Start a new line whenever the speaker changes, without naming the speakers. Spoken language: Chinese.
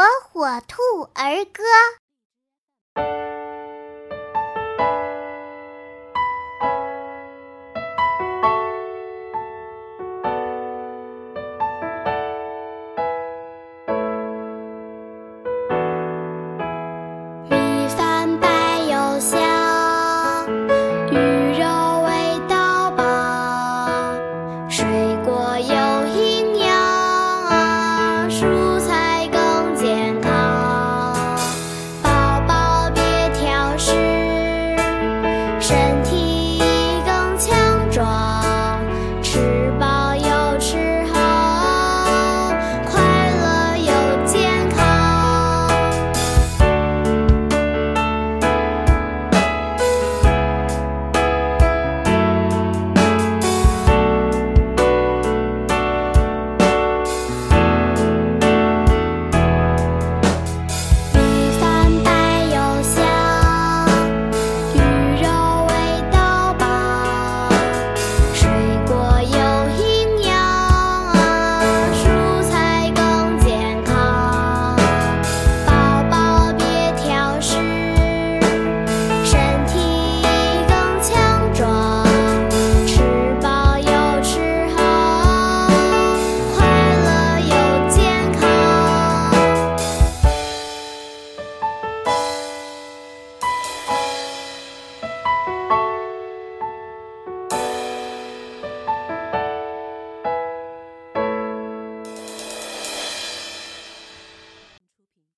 火火兔儿歌。